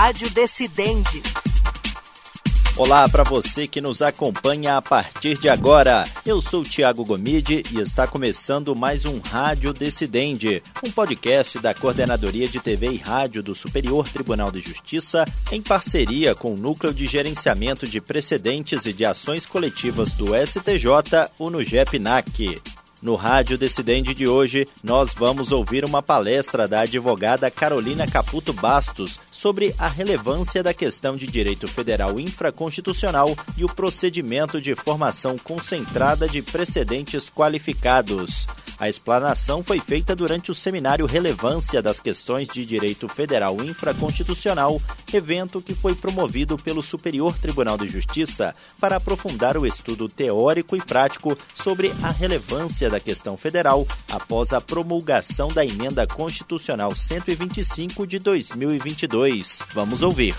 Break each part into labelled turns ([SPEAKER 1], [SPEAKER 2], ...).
[SPEAKER 1] Rádio Decidente.
[SPEAKER 2] Olá para você que nos acompanha a partir de agora. Eu sou Tiago Gomide e está começando mais um Rádio Decidente, um podcast da Coordenadoria de TV e Rádio do Superior Tribunal de Justiça, em parceria com o Núcleo de Gerenciamento de Precedentes e de Ações Coletivas do STJ, o NUGEP-NAC. No Rádio Decidente de hoje, nós vamos ouvir uma palestra da advogada Carolina Caputo Bastos sobre a relevância da questão de direito federal infraconstitucional e o procedimento de formação concentrada de precedentes qualificados. A explanação foi feita durante o seminário Relevância das Questões de Direito Federal Infraconstitucional, evento que foi promovido pelo Superior Tribunal de Justiça para aprofundar o estudo teórico e prático sobre a relevância da questão federal após a promulgação da Emenda Constitucional 125 de 2022. Vamos ouvir.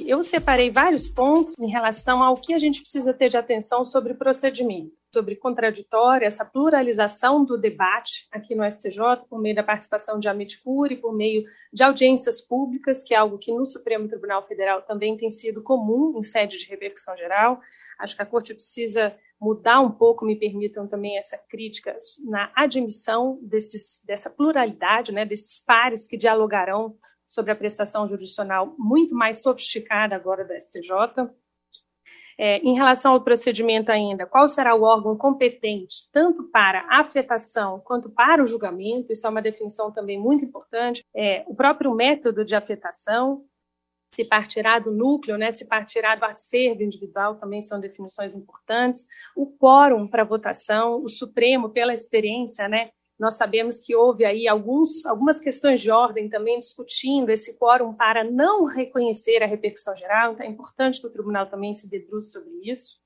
[SPEAKER 3] Eu separei vários pontos em relação ao que a gente precisa ter de atenção sobre procedimento, sobre contraditório, essa pluralização do debate aqui no STJ, por meio da participação de Amit Curi, por meio de audiências públicas, que é algo que no Supremo Tribunal Federal também tem sido comum em sede de repercussão geral. Acho que a Corte precisa mudar um pouco, me permitam também essa crítica na admissão desses, dessa pluralidade, né, desses pares que dialogarão sobre a prestação jurisdicional muito mais sofisticada agora da STJ. É, em relação ao procedimento ainda, qual será o órgão competente tanto para afetação quanto para o julgamento? Isso é uma definição também muito importante. É, o próprio método de afetação, se partirá do núcleo, né, se partirá do acervo individual, também são definições importantes. O quórum para votação, o Supremo, pela experiência, né, nós sabemos que houve aí alguns, algumas questões de ordem também discutindo esse quórum para não reconhecer a repercussão geral, então é importante que o tribunal também se debruce sobre isso.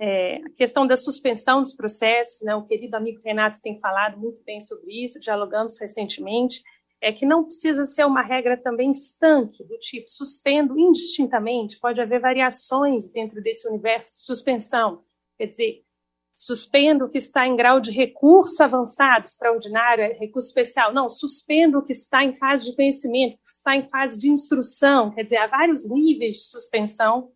[SPEAKER 3] É, a questão da suspensão dos processos, né, o querido amigo Renato tem falado muito bem sobre isso, dialogamos recentemente, é que não precisa ser uma regra também estanque, do tipo suspendo indistintamente, pode haver variações dentro desse universo de suspensão. Quer dizer, suspendo o que está em grau de recurso avançado, extraordinário, é recurso especial. Não, suspendo o que está em fase de conhecimento, que está em fase de instrução. Quer dizer, há vários níveis de suspensão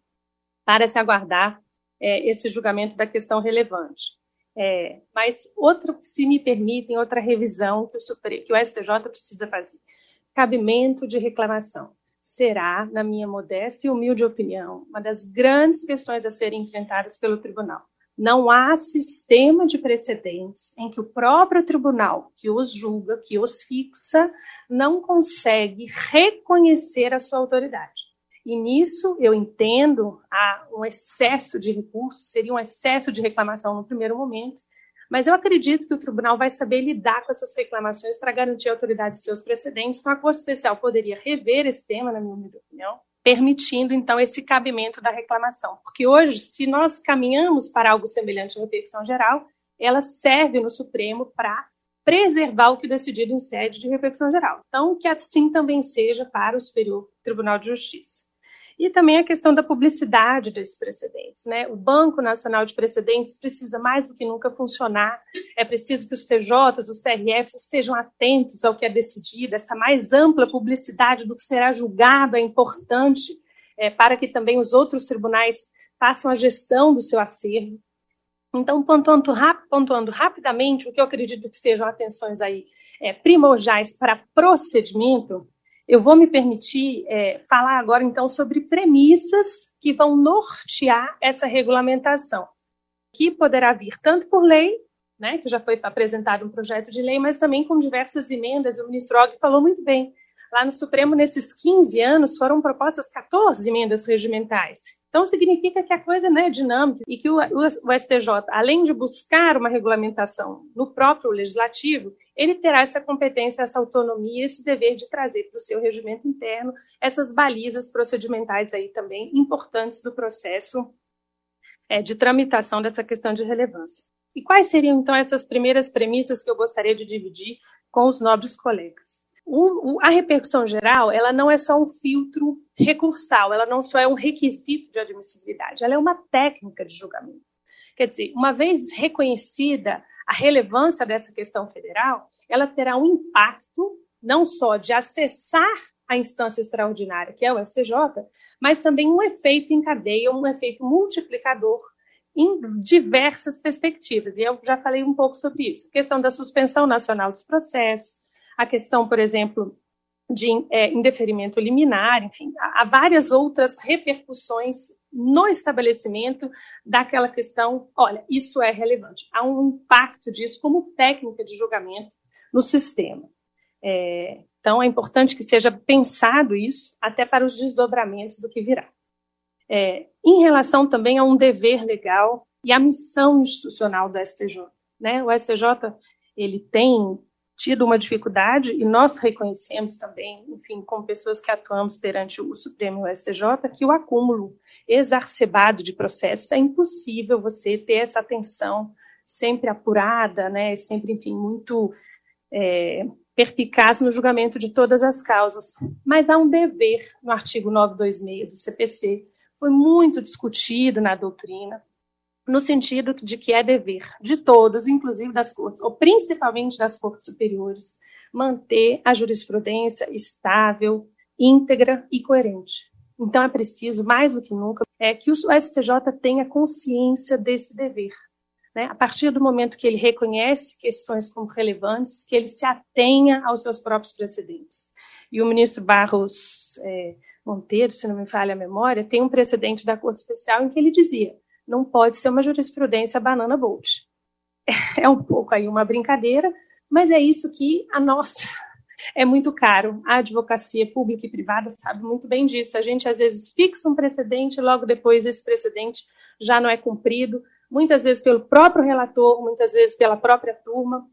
[SPEAKER 3] para se aguardar é, esse julgamento da questão relevante. É, mas outro, se me permitem, outra revisão que o, Supre, que o STJ precisa fazer. Cabimento de reclamação. Será, na minha modesta e humilde opinião, uma das grandes questões a serem enfrentadas pelo tribunal. Não há sistema de precedentes em que o próprio tribunal que os julga, que os fixa, não consegue reconhecer a sua autoridade. E nisso eu entendo há um excesso de recursos, seria um excesso de reclamação no primeiro momento, mas eu acredito que o tribunal vai saber lidar com essas reclamações para garantir a autoridade de seus precedentes. Então, a Corte Especial poderia rever esse tema, na minha opinião, permitindo, então, esse cabimento da reclamação. Porque hoje, se nós caminhamos para algo semelhante à repercussão geral, ela serve no Supremo para preservar o que decidido em sede de repercussão geral. Então, que assim também seja para o Superior Tribunal de Justiça. E também a questão da publicidade desses precedentes. Né? O Banco Nacional de Precedentes precisa mais do que nunca funcionar. É preciso que os TJs, os TRFs estejam atentos ao que é decidido. Essa mais ampla publicidade do que será julgado é importante é, para que também os outros tribunais façam a gestão do seu acervo. Então, pontuando, rap pontuando rapidamente o que eu acredito que sejam atenções aí é, primordiais para procedimento, eu vou me permitir é, falar agora, então, sobre premissas que vão nortear essa regulamentação, que poderá vir tanto por lei, né, que já foi apresentado um projeto de lei, mas também com diversas emendas. O ministro Og falou muito bem. Lá no Supremo, nesses 15 anos, foram propostas 14 emendas regimentais. Então, significa que a coisa né, é dinâmica e que o, o, o STJ, além de buscar uma regulamentação no próprio legislativo, ele terá essa competência, essa autonomia, esse dever de trazer para o seu regimento interno essas balizas procedimentais aí também importantes do processo é, de tramitação dessa questão de relevância. E quais seriam, então, essas primeiras premissas que eu gostaria de dividir com os nobres colegas? O, a repercussão geral, ela não é só um filtro recursal, ela não só é um requisito de admissibilidade, ela é uma técnica de julgamento. Quer dizer, uma vez reconhecida a relevância dessa questão federal, ela terá um impacto não só de acessar a instância extraordinária, que é o STJ, mas também um efeito em cadeia, um efeito multiplicador em diversas perspectivas. E eu já falei um pouco sobre isso. A questão da suspensão nacional dos processos, a questão, por exemplo, de é, indeferimento liminar, enfim, há várias outras repercussões no estabelecimento daquela questão, olha, isso é relevante. Há um impacto disso como técnica de julgamento no sistema. É, então, é importante que seja pensado isso até para os desdobramentos do que virá. É, em relação também a um dever legal e a missão institucional do STJ. Né? O STJ ele tem tido uma dificuldade e nós reconhecemos também, enfim, como pessoas que atuamos perante o Supremo e o STJ, que o acúmulo exacerbado de processos é impossível você ter essa atenção sempre apurada, né, sempre, enfim, muito é, perpicaz no julgamento de todas as causas. Mas há um dever no artigo 926 do CPC, foi muito discutido na doutrina, no sentido de que é dever de todos, inclusive das cortes, ou principalmente das cortes superiores, manter a jurisprudência estável, íntegra e coerente. Então é preciso, mais do que nunca, é que o STJ tenha consciência desse dever né? A partir do momento que ele reconhece questões como relevantes, que ele se atenha aos seus próprios precedentes. E o ministro Barros é, Monteiro, se não me falha a memória, tem um precedente da Corte Especial em que ele dizia: não pode ser uma jurisprudência banana bolt. É um pouco aí uma brincadeira, mas é isso que a nossa é muito caro. A advocacia pública e privada sabe muito bem disso. A gente às vezes fixa um precedente, logo depois esse precedente já não é cumprido, muitas vezes pelo próprio relator, muitas vezes pela própria turma,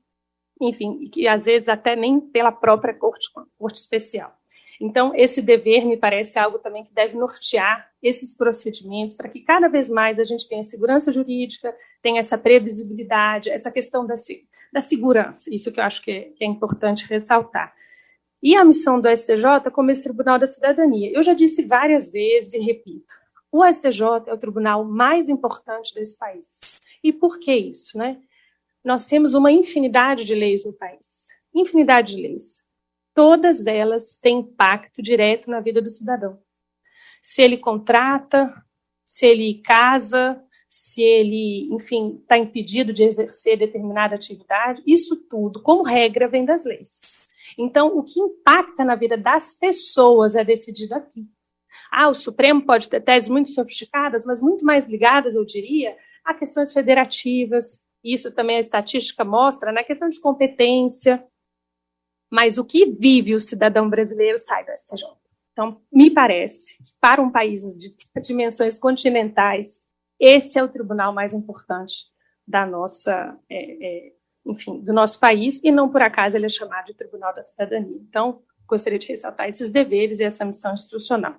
[SPEAKER 3] enfim, e às vezes até nem pela própria corte, corte especial. Então, esse dever me parece algo também que deve nortear esses procedimentos para que cada vez mais a gente tenha segurança jurídica, tenha essa previsibilidade, essa questão da, da segurança, isso que eu acho que é, que é importante ressaltar. E a missão do STJ como esse Tribunal da Cidadania. Eu já disse várias vezes e repito, o STJ é o tribunal mais importante desse país. E por que isso, né? Nós temos uma infinidade de leis no país. Infinidade de leis. Todas elas têm impacto direto na vida do cidadão. Se ele contrata, se ele casa, se ele, enfim, está impedido de exercer determinada atividade, isso tudo, como regra, vem das leis. Então, o que impacta na vida das pessoas é decidido aqui. Ah, o Supremo pode ter teses muito sofisticadas, mas muito mais ligadas, eu diria, a questões federativas. Isso também a estatística mostra, na né? questão de competência. Mas o que vive o cidadão brasileiro sai do STJ. Então, me parece que para um país de dimensões continentais, esse é o tribunal mais importante da nossa, é, é, enfim, do nosso país, e não por acaso ele é chamado de Tribunal da Cidadania. Então, gostaria de ressaltar esses deveres e essa missão institucional.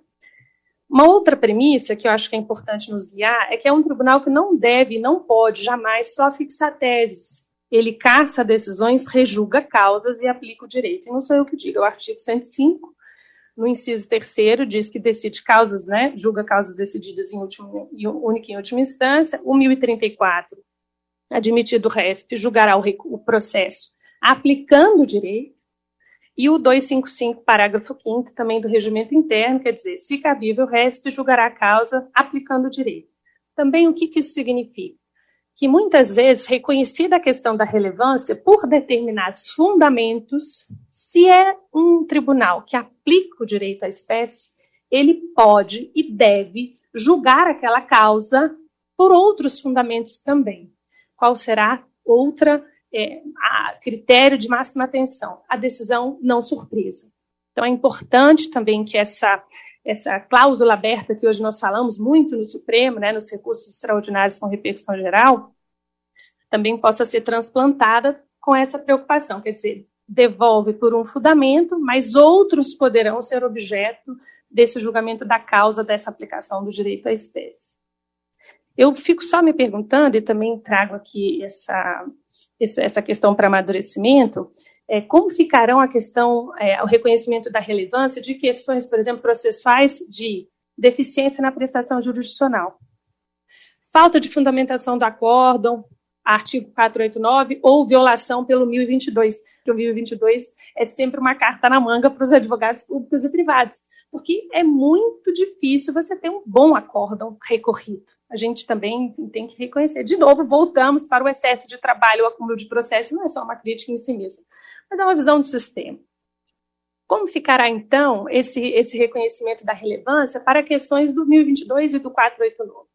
[SPEAKER 3] Uma outra premissa que eu acho que é importante nos guiar é que é um tribunal que não deve, não pode jamais só fixar teses. Ele caça decisões, rejulga causas e aplica o direito. E não sou eu que digo, é o artigo 105, no inciso terceiro, diz que decide causas, né, julga causas decididas em último, única e última instância. O 1034, admitido o RESP, julgará o, o processo aplicando o direito. E o 255, parágrafo 5 também do regimento interno, quer dizer, se cabível, o RESP julgará a causa aplicando o direito. Também o que, que isso significa? Que muitas vezes, reconhecida a questão da relevância por determinados fundamentos, se é um tribunal que aplica o direito à espécie, ele pode e deve julgar aquela causa por outros fundamentos também. Qual será outra é, critério de máxima atenção, a decisão não surpresa. Então, é importante também que essa, essa cláusula aberta que hoje nós falamos muito no Supremo, né, nos recursos extraordinários com repercussão geral, também possa ser transplantada com essa preocupação, quer dizer, devolve por um fundamento, mas outros poderão ser objeto desse julgamento da causa dessa aplicação do direito à espécie. Eu fico só me perguntando, e também trago aqui essa, essa questão para amadurecimento, é, como ficarão a questão, é, o reconhecimento da relevância de questões, por exemplo, processuais de deficiência na prestação jurisdicional. Falta de fundamentação do acórdão, artigo 489 ou violação pelo 1022, que o 1022 é sempre uma carta na manga para os advogados públicos e privados, porque é muito difícil você ter um bom acórdão recorrido. A gente também tem que reconhecer. De novo, voltamos para o excesso de trabalho, o acúmulo de processo, não é só uma crítica em si mesma, mas é uma visão do sistema. Como ficará, então, esse, esse reconhecimento da relevância para questões do 1022 e do 489?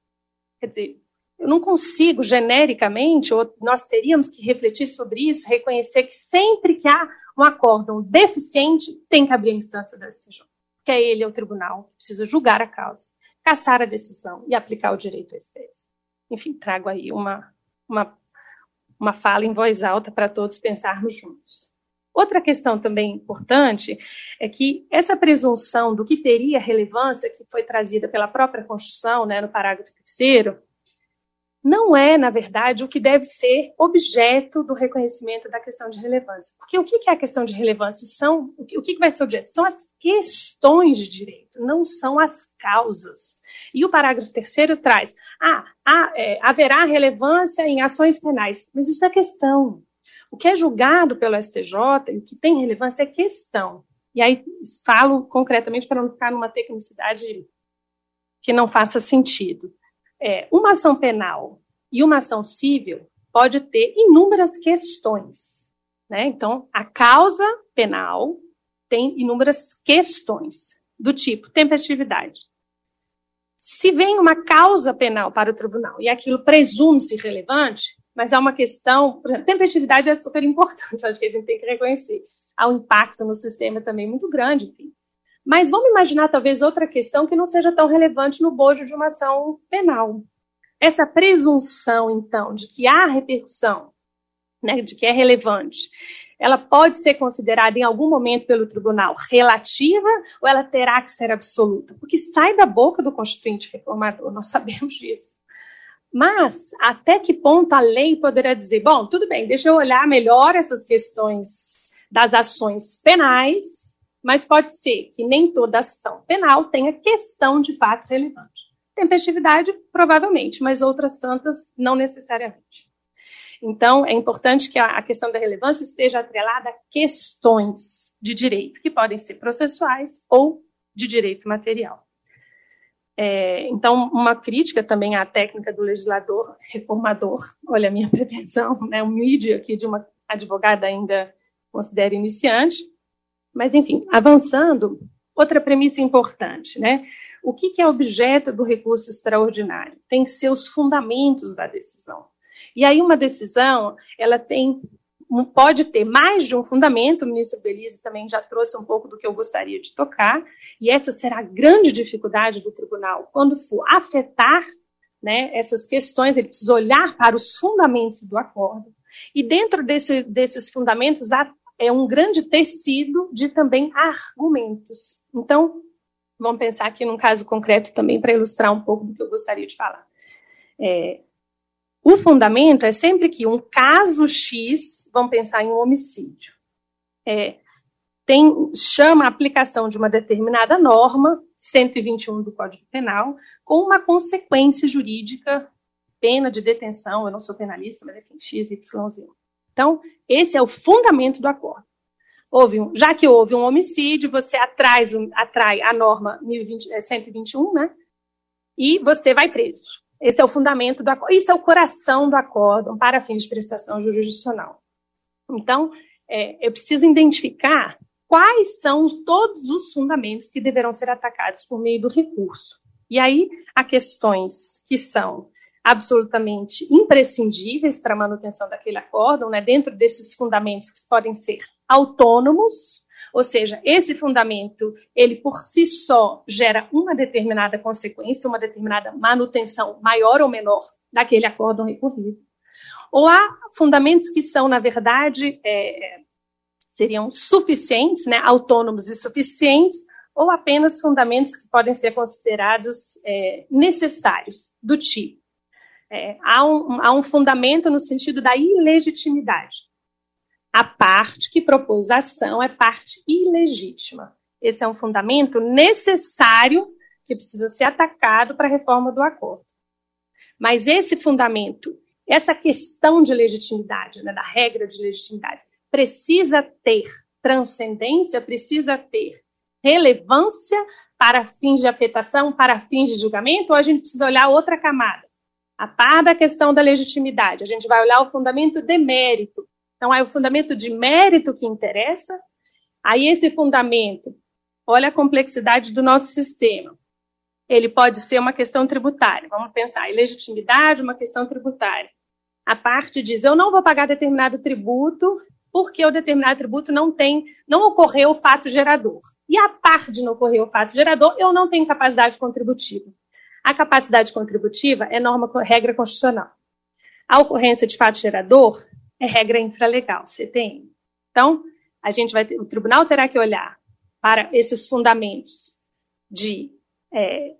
[SPEAKER 3] Quer dizer, eu não consigo genericamente, ou nós teríamos que refletir sobre isso, reconhecer que sempre que há um acórdão deficiente, tem que abrir a instância da STJ, que é ele, é o tribunal, que precisa julgar a causa, caçar a decisão e aplicar o direito à espécie. Enfim, trago aí uma, uma, uma fala em voz alta para todos pensarmos juntos. Outra questão também importante é que essa presunção do que teria relevância, que foi trazida pela própria Constituição, né, no parágrafo terceiro, não é, na verdade, o que deve ser objeto do reconhecimento da questão de relevância. Porque o que é a questão de relevância? São, o que vai ser objeto? São as questões de direito, não são as causas. E o parágrafo terceiro traz: ah, há, é, haverá relevância em ações penais. Mas isso é questão. O que é julgado pelo STJ e que tem relevância é questão. E aí falo concretamente para não ficar numa tecnicidade que não faça sentido é, uma ação penal e uma ação civil pode ter inúmeras questões. Né? Então, a causa penal tem inúmeras questões, do tipo tempestividade. Se vem uma causa penal para o tribunal e aquilo presume-se relevante, mas é uma questão, por exemplo, tempestividade é super importante, acho que a gente tem que reconhecer. Há um impacto no sistema também muito grande, enfim. Mas vamos imaginar talvez outra questão que não seja tão relevante no bojo de uma ação penal. Essa presunção, então, de que há repercussão, né, de que é relevante, ela pode ser considerada em algum momento pelo tribunal relativa ou ela terá que ser absoluta? Porque sai da boca do constituinte reformador, nós sabemos disso. Mas até que ponto a lei poderá dizer, bom, tudo bem, deixa eu olhar melhor essas questões das ações penais mas pode ser que nem toda ação penal tenha questão de fato relevante. Tempestividade, provavelmente, mas outras tantas, não necessariamente. Então, é importante que a questão da relevância esteja atrelada a questões de direito, que podem ser processuais ou de direito material. É, então, uma crítica também à técnica do legislador reformador, olha a minha pretensão, né, um mídia aqui de uma advogada ainda considera iniciante, mas, enfim, avançando, outra premissa importante, né? O que é objeto do recurso extraordinário? Tem que ser os fundamentos da decisão. E aí, uma decisão, ela tem pode ter mais de um fundamento, o ministro Belize também já trouxe um pouco do que eu gostaria de tocar, e essa será a grande dificuldade do tribunal quando for afetar né, essas questões, ele precisa olhar para os fundamentos do acordo, e dentro desse, desses fundamentos há é um grande tecido de também argumentos. Então, vamos pensar aqui num caso concreto também para ilustrar um pouco do que eu gostaria de falar. É, o fundamento é sempre que um caso X, vamos pensar em um homicídio, é, tem, chama a aplicação de uma determinada norma, 121 do Código Penal, com uma consequência jurídica, pena de detenção, eu não sou penalista, mas é X, Y, Z. Então, esse é o fundamento do acordo. Houve um, já que houve um homicídio, você atrai, atrai a norma 1020, 121, é, né? E você vai preso. Esse é o fundamento do acordo. Isso é o coração do acordo para fins de prestação jurisdicional. Então, é, eu preciso identificar quais são todos os fundamentos que deverão ser atacados por meio do recurso. E aí, há questões que são absolutamente imprescindíveis para a manutenção daquele acórdão, né, dentro desses fundamentos que podem ser autônomos, ou seja, esse fundamento, ele por si só gera uma determinada consequência, uma determinada manutenção maior ou menor daquele acórdão recorrido. Ou há fundamentos que são, na verdade, é, seriam suficientes, né, autônomos e suficientes, ou apenas fundamentos que podem ser considerados é, necessários, do tipo é, há, um, há um fundamento no sentido da ilegitimidade. A parte que propôs a ação é parte ilegítima. Esse é um fundamento necessário que precisa ser atacado para a reforma do acordo. Mas esse fundamento, essa questão de legitimidade, né, da regra de legitimidade, precisa ter transcendência, precisa ter relevância para fins de afetação, para fins de julgamento, ou a gente precisa olhar outra camada? A par da questão da legitimidade, a gente vai olhar o fundamento de mérito. Então, é o fundamento de mérito que interessa. Aí, esse fundamento, olha a complexidade do nosso sistema. Ele pode ser uma questão tributária. Vamos pensar, ilegitimidade, uma questão tributária. A parte diz: eu não vou pagar determinado tributo porque o determinado tributo não tem, não ocorreu o fato gerador. E a parte de não ocorrer o fato gerador, eu não tenho capacidade contributiva. A capacidade contributiva é norma, regra constitucional. A ocorrência de fato gerador é regra infralegal, CTM. Então, a gente vai ter, o tribunal terá que olhar para esses fundamentos de é,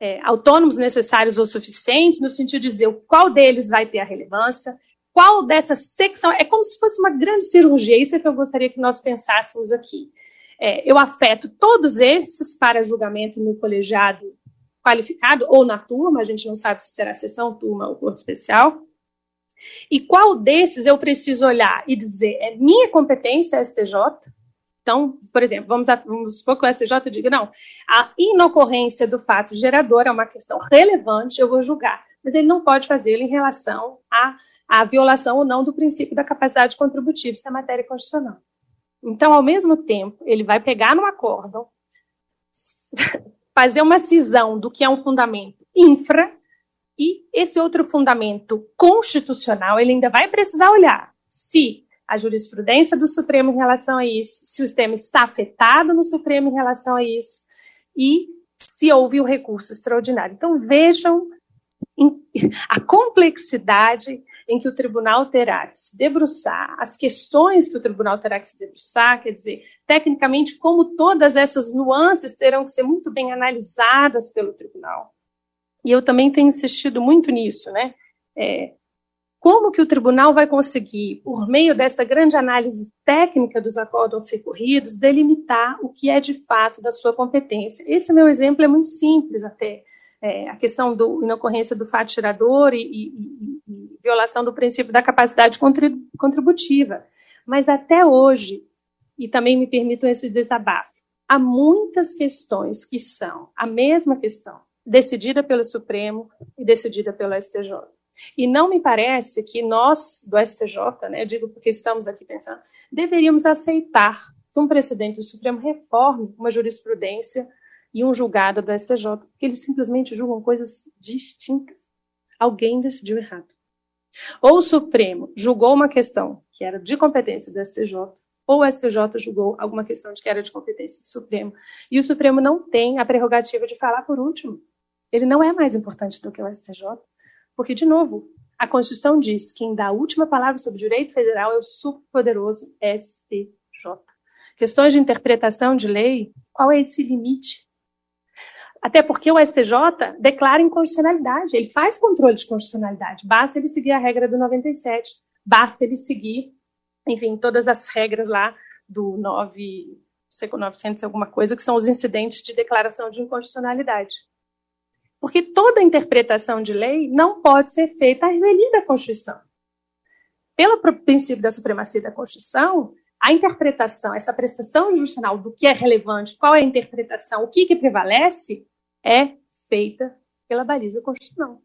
[SPEAKER 3] é, autônomos necessários ou suficientes, no sentido de dizer qual deles vai ter a relevância, qual dessa secção. É como se fosse uma grande cirurgia, isso é que eu gostaria que nós pensássemos aqui. É, eu afeto todos esses para julgamento no colegiado qualificado ou na turma, a gente não sabe se será sessão, turma ou corte especial. E qual desses eu preciso olhar e dizer é minha competência STJ? Então, por exemplo, vamos, vamos supor que o STJ diga, não, a inocorrência do fato gerador é uma questão relevante, eu vou julgar mas ele não pode fazê-lo em relação à, à violação ou não do princípio da capacidade contributiva, isso é matéria constitucional. Então, ao mesmo tempo, ele vai pegar no acórdão, fazer uma cisão do que é um fundamento infra, e esse outro fundamento constitucional, ele ainda vai precisar olhar se a jurisprudência do Supremo em relação a isso, se o sistema está afetado no Supremo em relação a isso, e se houve o recurso extraordinário. Então, vejam a complexidade em que o tribunal terá que se debruçar, as questões que o tribunal terá que se debruçar, quer dizer, tecnicamente, como todas essas nuances terão que ser muito bem analisadas pelo tribunal. E eu também tenho insistido muito nisso, né? É, como que o tribunal vai conseguir, por meio dessa grande análise técnica dos acordos recorridos, delimitar o que é de fato da sua competência? Esse meu exemplo é muito simples até é, a questão da inocorrência do fato gerador e, e, e, e, violação do princípio da capacidade contributiva. Mas até hoje, e também me permitam esse desabafo, há muitas questões que são a mesma questão, decidida pelo Supremo e decidida pelo STJ. E não me parece que nós, do STJ, né, digo porque estamos aqui pensando, deveríamos aceitar que um presidente do Supremo reforme uma jurisprudência e um julgado do STJ, porque eles simplesmente julgam coisas distintas. Alguém decidiu errado. Ou o Supremo julgou uma questão que era de competência do STJ, ou o STJ julgou alguma questão de que era de competência do Supremo. E o Supremo não tem a prerrogativa de falar por último. Ele não é mais importante do que o STJ, porque, de novo, a Constituição diz que quem dá a última palavra sobre direito federal é o superpoderoso STJ. Questões de interpretação de lei, qual é esse limite? Até porque o STJ declara inconstitucionalidade, ele faz controle de constitucionalidade, basta ele seguir a regra do 97, basta ele seguir, enfim, todas as regras lá do 9, não sei 900 alguma coisa, que são os incidentes de declaração de inconstitucionalidade. Porque toda interpretação de lei não pode ser feita à revelia da Constituição. Pelo princípio da supremacia da Constituição, a interpretação, essa prestação jurisdicional do que é relevante, qual é a interpretação, o que, que prevalece, é feita pela baliza constitucional.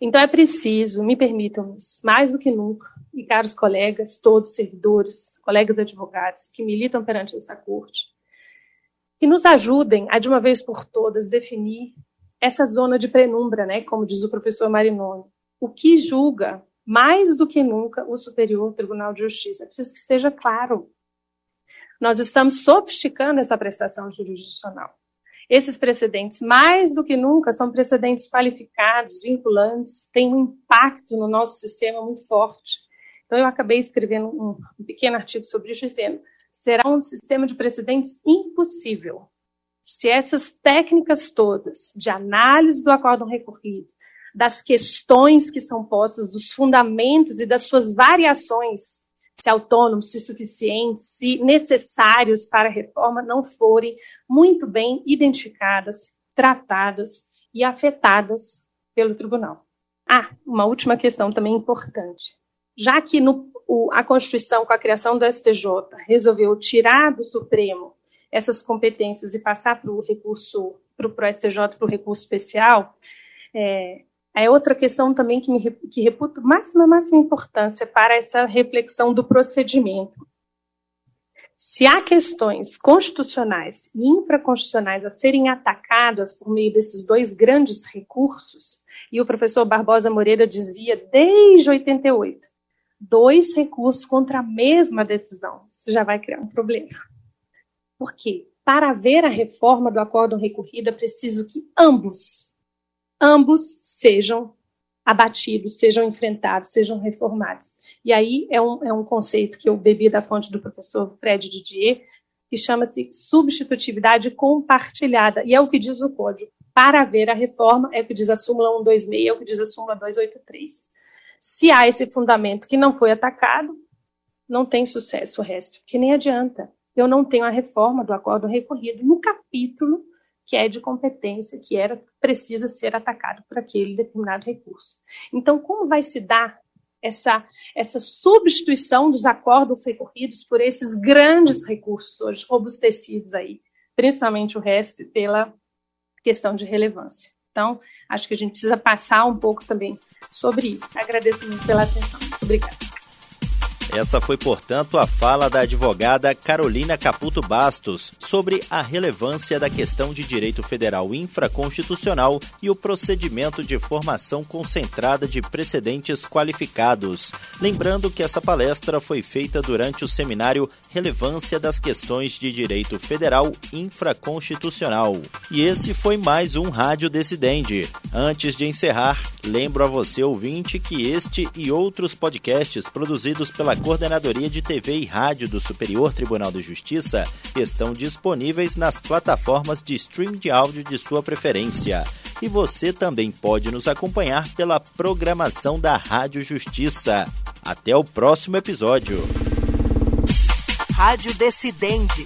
[SPEAKER 3] Então é preciso, me permitam, mais do que nunca, e caros colegas, todos servidores, colegas advogados que militam perante essa corte, que nos ajudem a de uma vez por todas definir essa zona de penumbra, né, como diz o professor Marinoni, o que julga mais do que nunca o Superior Tribunal de Justiça. É preciso que seja claro. Nós estamos sofisticando essa prestação jurisdicional. Esses precedentes, mais do que nunca, são precedentes qualificados, vinculantes, têm um impacto no nosso sistema muito forte. Então, eu acabei escrevendo um, pequeno artigo sobre isso, dizendo: será um sistema de precedentes impossível se essas técnicas todas de análise do acórdão recorrido, das questões que são postas, dos fundamentos e das suas variações se autônomos, se suficientes, se necessários para a reforma não forem muito bem identificadas, tratadas e afetadas pelo tribunal. Ah, uma última questão também importante. Já que no, o, a Constituição, com a criação do STJ, resolveu tirar do Supremo essas competências e passar para o recurso, para o STJ, para o recurso especial, é, é outra questão também que, me, que reputo máxima, máxima importância para essa reflexão do procedimento. Se há questões constitucionais e infraconstitucionais a serem atacadas por meio desses dois grandes recursos, e o professor Barbosa Moreira dizia desde 88, dois recursos contra a mesma decisão, isso já vai criar um problema. Por quê? Para haver a reforma do acordo recorrido, é preciso que ambos ambos sejam abatidos, sejam enfrentados, sejam reformados. E aí é um, é um conceito que eu bebi da fonte do professor Fred Didier, que chama-se substitutividade compartilhada, e é o que diz o código. Para haver a reforma, é o que diz a súmula 126, é o que diz a súmula 283. Se há esse fundamento que não foi atacado, não tem sucesso o resto, que nem adianta. Eu não tenho a reforma do acordo recorrido no capítulo que é de competência, que era precisa ser atacado por aquele determinado recurso. Então, como vai se dar essa, essa substituição dos acordos recorridos por esses grandes recursos hoje robustecidos aí, principalmente o RESP, pela questão de relevância. Então, acho que a gente precisa passar um pouco também sobre isso. Agradeço muito pela atenção. Obrigada.
[SPEAKER 2] Essa foi, portanto, a fala da advogada Carolina Caputo Bastos sobre a relevância da questão de direito federal infraconstitucional e o procedimento de formação concentrada de precedentes qualificados. Lembrando que essa palestra foi feita durante o seminário Relevância das Questões de Direito Federal Infraconstitucional. E esse foi mais um Rádio Decidente. Antes de encerrar, lembro a você, ouvinte, que este e outros podcasts produzidos pela Coordenadoria de TV e Rádio do Superior Tribunal de Justiça estão disponíveis nas plataformas de stream de áudio de sua preferência. E você também pode nos acompanhar pela programação da Rádio Justiça. Até o próximo episódio.
[SPEAKER 1] Rádio Decidente